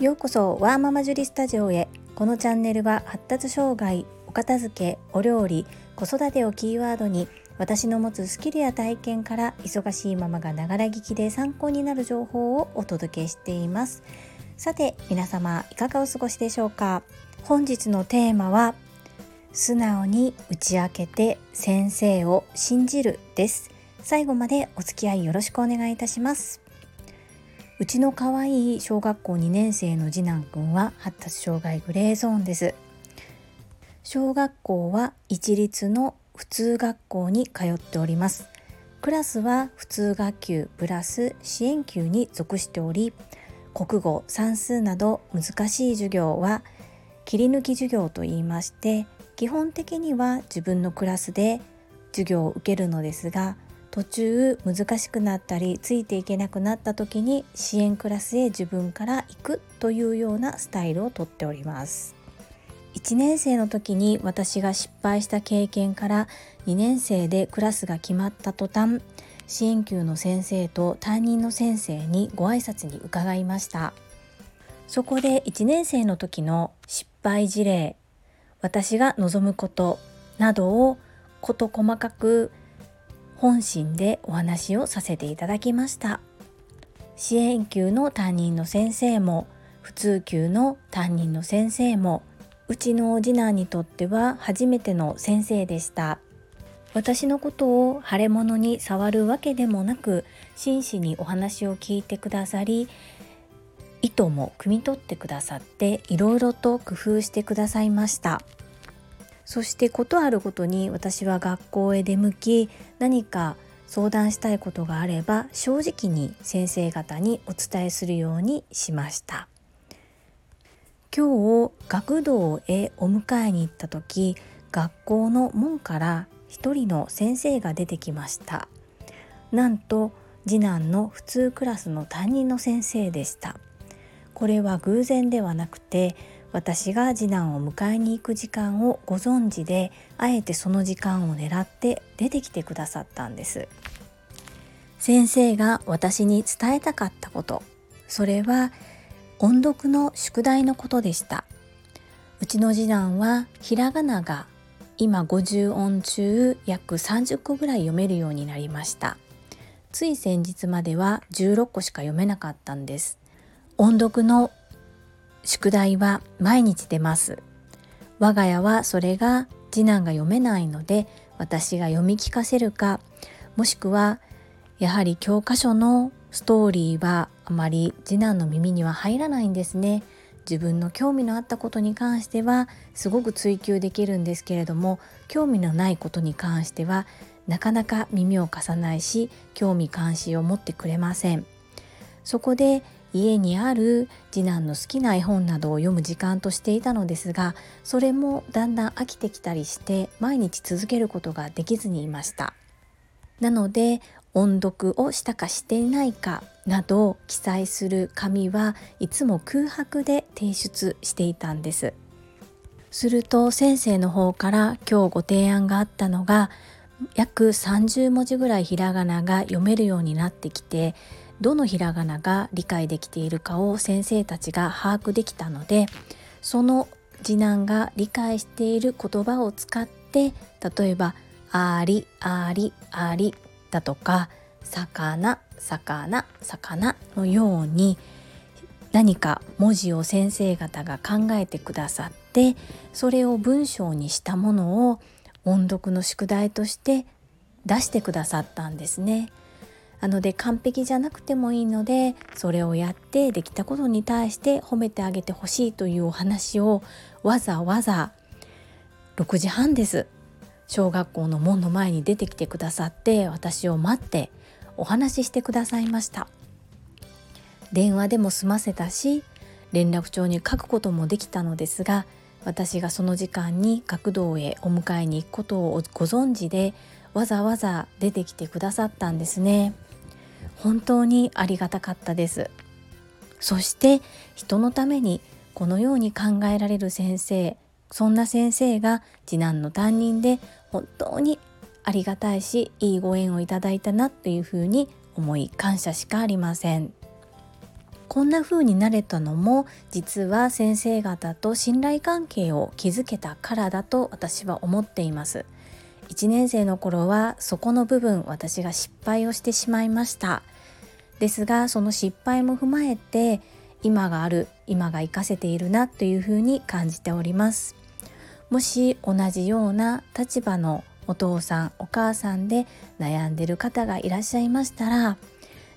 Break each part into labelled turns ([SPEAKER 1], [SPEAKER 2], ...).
[SPEAKER 1] ようこそワーママジュリスタジオへ。このチャンネルは発達障害お片付けお料理子育てをキーワードに私の持つスキルや体験から忙しいママがながら聞きで参考になる情報をお届けしています。さて皆様いかがお過ごしでしょうか？本日のテーマは素直に打ち明けて先生を信じるです。最後までお付き合いよろしくお願いいたします。うちの可愛い小学校2年生の次男くんは発達障害グレーゾーンです。小学校は一律の普通学校に通っております。クラスは普通学級プラス支援級に属しており国語算数など難しい授業は切り抜き授業と言いまして基本的には自分のクラスで授業を受けるのですが途中難しくなったりついていけなくなった時に支援クラスへ自分から行くというようなスタイルをとっております。1年生の時に私が失敗した経験から2年生でクラスが決まった途端支援級の先生と担任の先生にご挨拶に伺いました。そこで1年生の時の失敗事例私が望むことなどを事細かく本心でお話をさせていただきました。支援級の担任の先生も普通級の担任の先生もうちの次男にとっては初めての先生でした。私のことを腫れ物に触るわけでもなく真摯にお話を聞いてくださり意図も汲み取ってくださっていろいろと工夫してくださいました。そしてことあるごとに私は学校へ出向き何か相談したいことがあれば正直に先生方にお伝えするようにしました。今日学童へお迎えに行った時学校の門から一人の先生が出てきました。なんと次男の普通クラスの担任の先生でした。これは偶然ではなくて私が次男を迎えに行く時間をご存知であえてその時間を狙って出てきてくださったんです。先生が私に伝えたかったこと。それは音読の宿題のことでした。うちの次男はひらがなが今50音中約30個ぐらい読めるようになりました。つい先日までは16個しか読めなかったんです。音読の宿題は毎日出ます。我が家はそれが次男が読めないので私が読み聞かせるかもしくはやはり教科書のストーリーはあまり次男の耳には入らないんですね。自分の興味のあったことに関してはすごく追求できるんですけれども興味のないことに関してはなかなか耳を貸さないし興味関心を持ってくれません。そこで家にある次男の好きな絵本などを読む時間としていたのですがそれもだんだん飽きてきたりして毎日続けることができずにいました。なので音読をしたかしていないかなどを記載する紙はいつも空白で提出していたんです。すると先生の方から今日ご提案があったのが約30文字ぐらいひらがなが読めるようになってきてどのひらがなが理解できているかを先生たちが把握できたのでその次男が理解している言葉を使って例えば「ありありあり」だとか「魚魚魚」のように何か文字を先生方が考えてくださってそれを文章にしたものを音読の宿題として出してくださったんですね。なので完璧じゃなくてもいいのでそれをやってできたことに対して褒めてあげてほしいというお話をわざわざ6時半です小学校の門の前に出てきてくださって私を待ってお話ししてくださいました電話でも済ませたし連絡帳に書くこともできたのですが私がその時間に学童へお迎えに行くことをご存知でわざわざ出てきてくださったんですね。本当にありがたかったです。そして人のためにこのように考えられる先生そんな先生が次男の担任で本当にありがたいしいいご縁をいただいたなというふうに思い感謝しかありません。こんな風になれたのも実は先生方と信頼関係を築けたからだと私は思っています。1年生の頃はそこの部分私が失敗をしてしまいました。ですがその失敗も踏まえて今がある今が活かせているなというふうに感じております。もし同じような立場のお父さんお母さんで悩んでる方がいらっしゃいましたら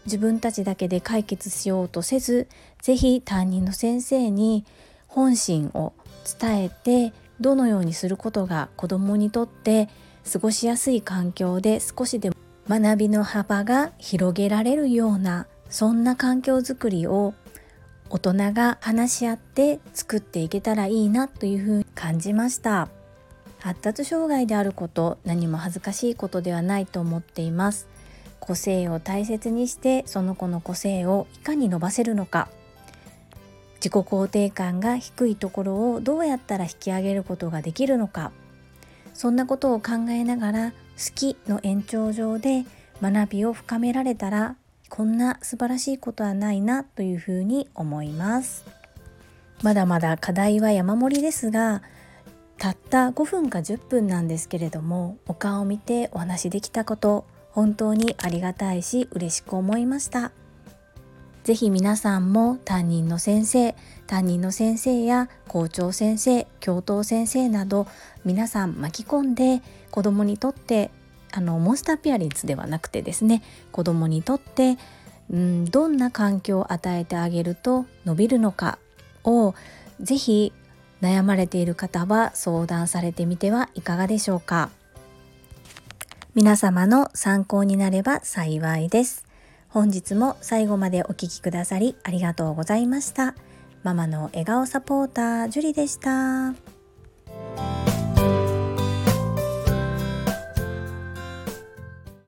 [SPEAKER 1] 自分たちだけで解決しようとせず是非担任の先生に本心を伝えてどのようにすることが子どもにとって過ごしやすい環境で少しでも学びの幅が広げられるようなそんな環境づくりを大人が話し合って作っていけたらいいなというふうに感じました。発達障害であること何も恥ずかしいことではないと思っています。個性を大切にしてその子の個性をいかに伸ばせるのか。自己肯定感が低いところをどうやったら引き上げることができるのか。そんなことを考えながら好きの延長上で学びを深められたらこんな素晴らしいことはないなというふうに思います。まだまだ課題は山盛りですがたった5分か10分なんですけれどもお顔を見てお話できたこと本当にありがたいし嬉しく思いました。是非皆さんも担任の先生担任の先生や校長先生教頭先生など皆さん巻き込んで子どもにとってあのモンスターピアリンツではなくてですね子どもにとってうんどんな環境を与えてあげると伸びるのかを是非悩まれている方は相談されてみてはいかがでしょうか。皆様の参考になれば幸いです。本日も最後までお聴きくださりありがとうございました。ママの笑顔サポーター、ジュリでした。